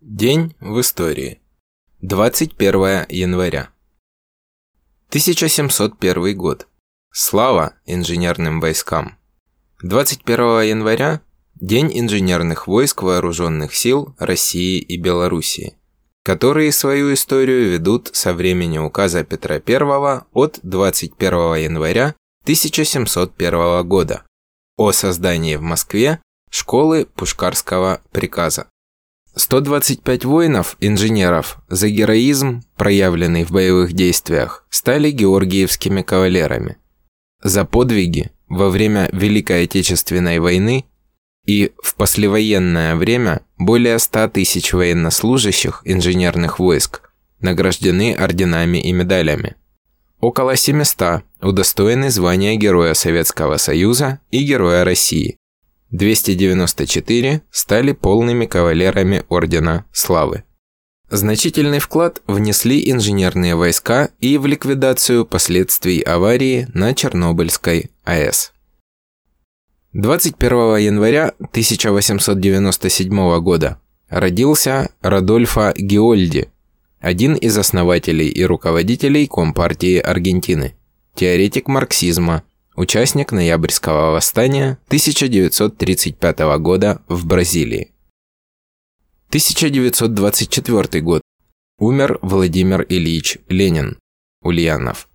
День в истории. 21 января. 1701 год. Слава инженерным войскам. 21 января – День инженерных войск Вооруженных сил России и Белоруссии, которые свою историю ведут со времени указа Петра I от 21 января 1701 года о создании в Москве школы Пушкарского приказа. 125 воинов, инженеров, за героизм, проявленный в боевых действиях, стали георгиевскими кавалерами. За подвиги во время Великой Отечественной войны и в послевоенное время более 100 тысяч военнослужащих инженерных войск награждены орденами и медалями. Около 700 удостоены звания Героя Советского Союза и Героя России. 294 стали полными кавалерами Ордена Славы. Значительный вклад внесли инженерные войска и в ликвидацию последствий аварии на Чернобыльской АЭС. 21 января 1897 года родился Радольфо Геольди, один из основателей и руководителей Компартии Аргентины, теоретик марксизма, участник Ноябрьского восстания 1935 года в Бразилии. 1924 год. Умер Владимир Ильич Ленин, Ульянов.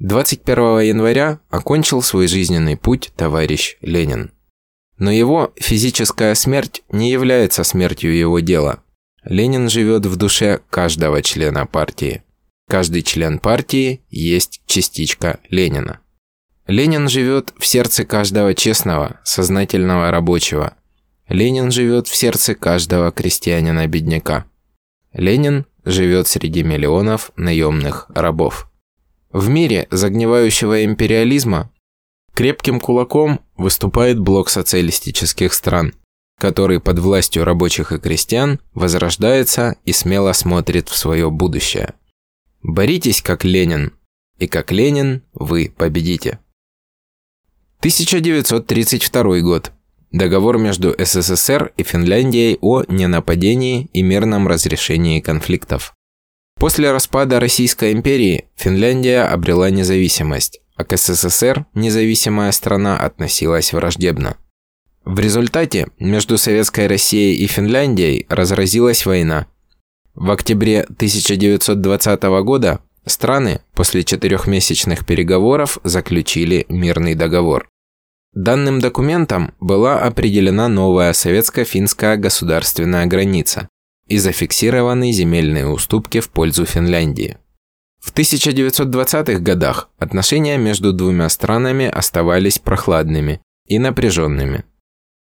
21 января окончил свой жизненный путь товарищ Ленин. Но его физическая смерть не является смертью его дела. Ленин живет в душе каждого члена партии. Каждый член партии есть частичка Ленина. Ленин живет в сердце каждого честного, сознательного рабочего. Ленин живет в сердце каждого крестьянина-бедняка. Ленин живет среди миллионов наемных рабов. В мире загнивающего империализма крепким кулаком выступает блок социалистических стран, который под властью рабочих и крестьян возрождается и смело смотрит в свое будущее. Боритесь как Ленин, и как Ленин вы победите. 1932 год. Договор между СССР и Финляндией о ненападении и мирном разрешении конфликтов. После распада Российской империи Финляндия обрела независимость, а к СССР независимая страна относилась враждебно. В результате между Советской Россией и Финляндией разразилась война. В октябре 1920 года Страны после четырехмесячных переговоров заключили мирный договор. Данным документом была определена новая советско-финская государственная граница и зафиксированы земельные уступки в пользу Финляндии. В 1920-х годах отношения между двумя странами оставались прохладными и напряженными.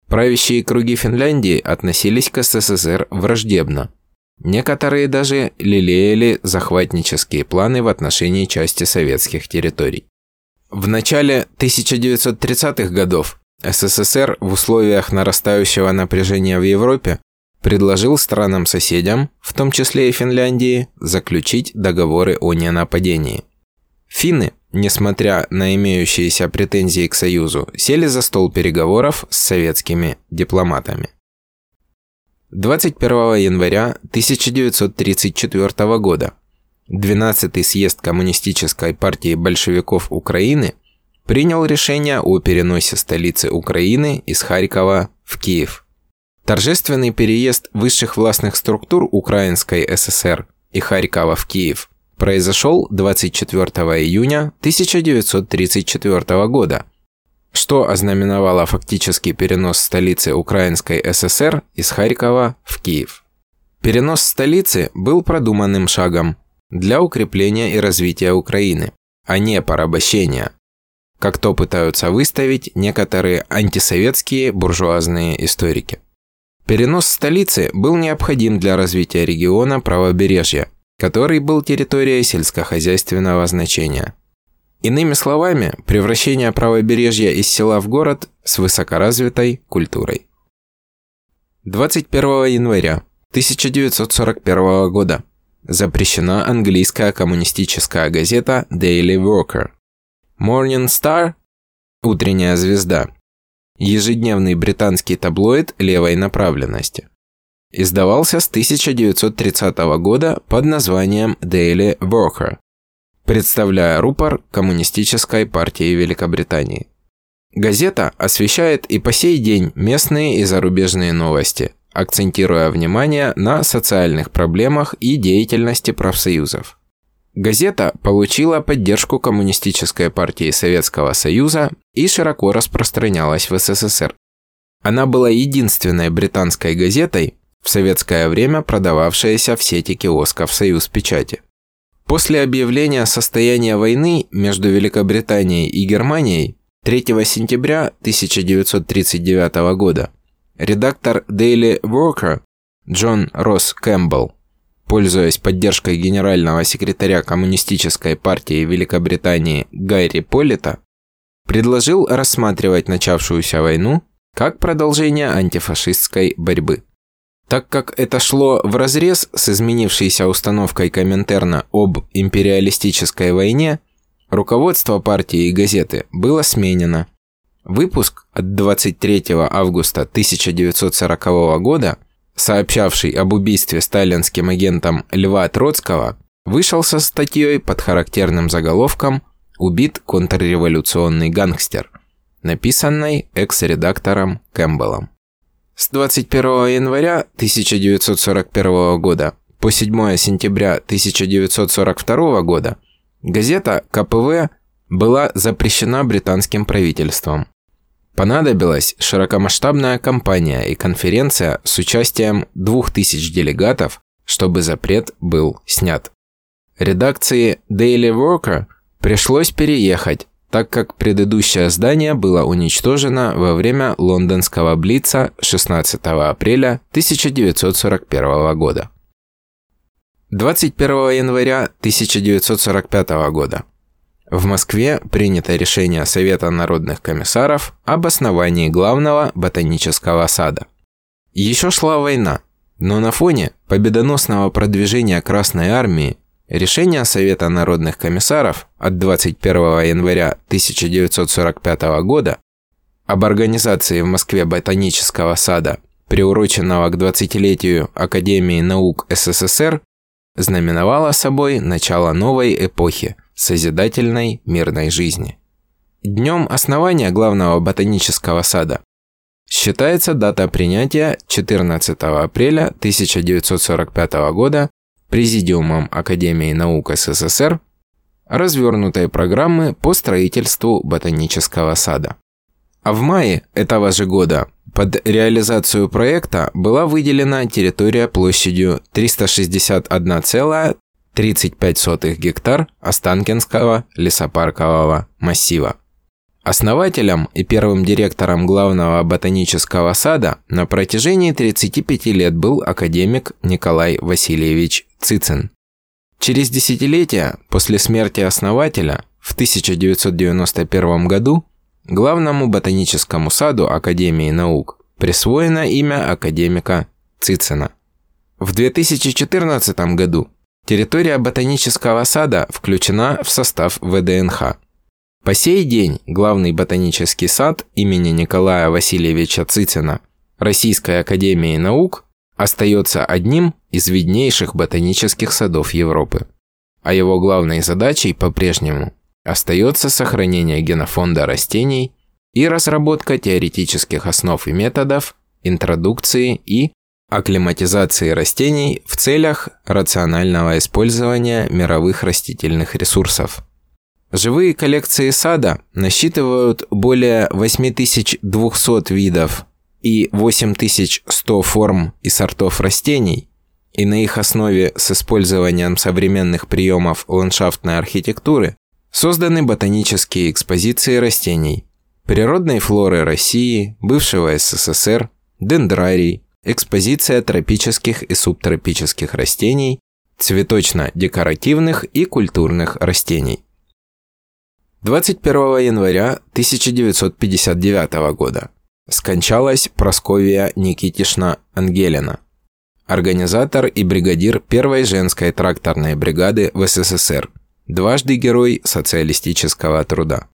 Правящие круги Финляндии относились к СССР враждебно, Некоторые даже лелеяли захватнические планы в отношении части советских территорий. В начале 1930-х годов СССР в условиях нарастающего напряжения в Европе предложил странам-соседям, в том числе и Финляндии, заключить договоры о ненападении. Финны, несмотря на имеющиеся претензии к Союзу, сели за стол переговоров с советскими дипломатами. 21 января 1934 года 12-й съезд Коммунистической партии большевиков Украины принял решение о переносе столицы Украины из Харькова в Киев. Торжественный переезд высших властных структур Украинской ССР и Харькова в Киев произошел 24 июня 1934 года – что ознаменовало фактический перенос столицы Украинской ССР из Харькова в Киев. Перенос столицы был продуманным шагом для укрепления и развития Украины, а не порабощения, как то пытаются выставить некоторые антисоветские буржуазные историки. Перенос столицы был необходим для развития региона правобережья, который был территорией сельскохозяйственного значения – Иными словами, превращение правобережья из села в город с высокоразвитой культурой. 21 января 1941 года запрещена английская коммунистическая газета Daily Worker. Morning Star – утренняя звезда. Ежедневный британский таблоид левой направленности. издавался с 1930 года под названием Daily Worker, представляя рупор Коммунистической партии Великобритании. Газета освещает и по сей день местные и зарубежные новости, акцентируя внимание на социальных проблемах и деятельности профсоюзов. Газета получила поддержку Коммунистической партии Советского Союза и широко распространялась в СССР. Она была единственной британской газетой, в советское время продававшаяся в сети киосков «Союз печати». После объявления состояния войны между Великобританией и Германией 3 сентября 1939 года редактор Daily Worker Джон Росс Кэмпбелл, пользуясь поддержкой генерального секретаря Коммунистической партии Великобритании Гайри Полита, предложил рассматривать начавшуюся войну как продолжение антифашистской борьбы. Так как это шло вразрез с изменившейся установкой Коминтерна об империалистической войне, руководство партии и газеты было сменено. Выпуск от 23 августа 1940 года, сообщавший об убийстве сталинским агентом Льва Троцкого, вышел со статьей под характерным заголовком «Убит контрреволюционный гангстер», написанной экс-редактором Кэмпбеллом. С 21 января 1941 года по 7 сентября 1942 года газета КПВ была запрещена британским правительством. Понадобилась широкомасштабная кампания и конференция с участием 2000 делегатов, чтобы запрет был снят. Редакции Daily Worker пришлось переехать так как предыдущее здание было уничтожено во время лондонского Блица 16 апреля 1941 года. 21 января 1945 года в Москве принято решение Совета народных комиссаров об основании главного ботанического сада. Еще шла война, но на фоне победоносного продвижения Красной Армии Решение Совета народных комиссаров от 21 января 1945 года об организации в Москве ботанического сада, приуроченного к 20-летию Академии наук СССР, знаменовало собой начало новой эпохи созидательной мирной жизни. Днем основания главного ботанического сада считается дата принятия 14 апреля 1945 года Президиумом Академии наук СССР развернутой программы по строительству ботанического сада. А в мае этого же года под реализацию проекта была выделена территория площадью 361,35 гектар Останкинского лесопаркового массива. Основателем и первым директором главного ботанического сада на протяжении 35 лет был академик Николай Васильевич Цицин. Через десятилетия после смерти основателя в 1991 году главному ботаническому саду Академии наук присвоено имя академика Цицина. В 2014 году территория ботанического сада включена в состав ВДНХ. По сей день главный ботанический сад имени Николая Васильевича Цицина Российской Академии Наук остается одним из виднейших ботанических садов Европы. А его главной задачей по-прежнему остается сохранение генофонда растений и разработка теоретических основ и методов интродукции и акклиматизации растений в целях рационального использования мировых растительных ресурсов. Живые коллекции сада насчитывают более 8200 видов и 8100 форм и сортов растений, и на их основе с использованием современных приемов ландшафтной архитектуры созданы ботанические экспозиции растений, природной флоры России, бывшего СССР, дендрарий, экспозиция тропических и субтропических растений, цветочно-декоративных и культурных растений. 21 января 1959 года скончалась Просковия Никитишна Ангелина, организатор и бригадир первой женской тракторной бригады в СССР, дважды герой социалистического труда.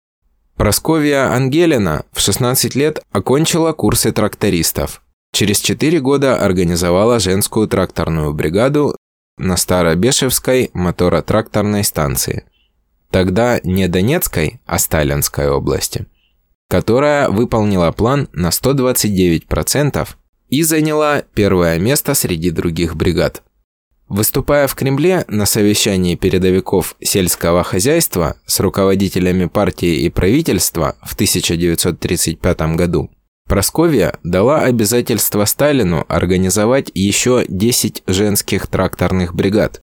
Просковия Ангелина в 16 лет окончила курсы трактористов, Через четыре года организовала женскую тракторную бригаду на Старобешевской моторотракторной станции. Тогда не Донецкой, а Сталинской области, которая выполнила план на 129% и заняла первое место среди других бригад. Выступая в Кремле на совещании передовиков сельского хозяйства с руководителями партии и правительства в 1935 году, Просковья дала обязательство Сталину организовать еще 10 женских тракторных бригад.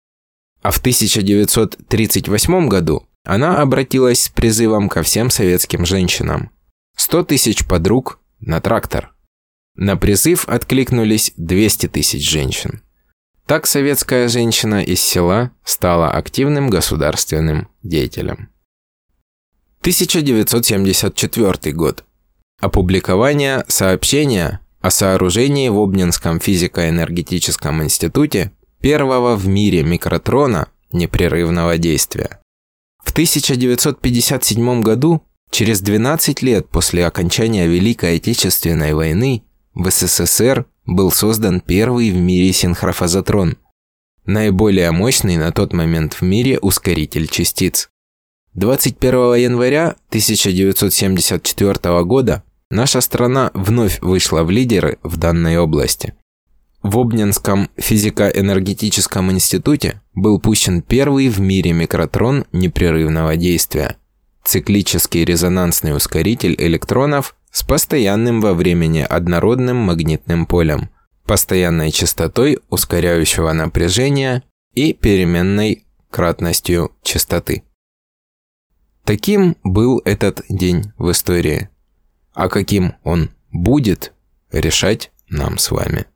А в 1938 году она обратилась с призывом ко всем советским женщинам. 100 тысяч подруг на трактор. На призыв откликнулись 200 тысяч женщин. Так советская женщина из села стала активным государственным деятелем. 1974 год. Опубликование сообщения о сооружении в Обнинском физико-энергетическом институте первого в мире микротрона непрерывного действия. В 1957 году, через 12 лет после окончания Великой Отечественной войны, в СССР был создан первый в мире синхрофазотрон, наиболее мощный на тот момент в мире ускоритель частиц. 21 января 1974 года наша страна вновь вышла в лидеры в данной области. В Обнинском физико-энергетическом институте был пущен первый в мире микротрон непрерывного действия – циклический резонансный ускоритель электронов с постоянным во времени однородным магнитным полем, постоянной частотой ускоряющего напряжения и переменной кратностью частоты. Таким был этот день в истории. А каким он будет, решать нам с вами.